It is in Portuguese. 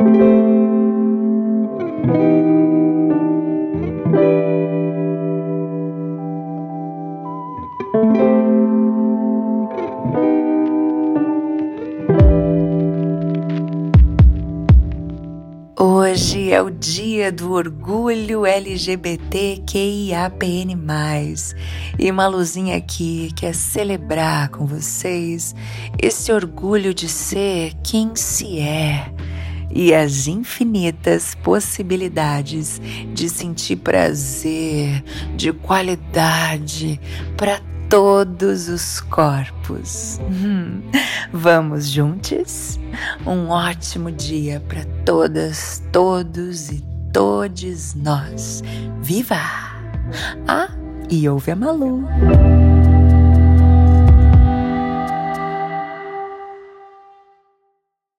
Hoje é o dia do orgulho LGBTQIAPN+. E uma luzinha aqui quer celebrar com vocês esse orgulho de ser quem se é e as infinitas possibilidades de sentir prazer, de qualidade para todos os corpos. Hum. Vamos juntos? Um ótimo dia para todas, todos e todes nós. Viva! Ah, e ouve a Malu.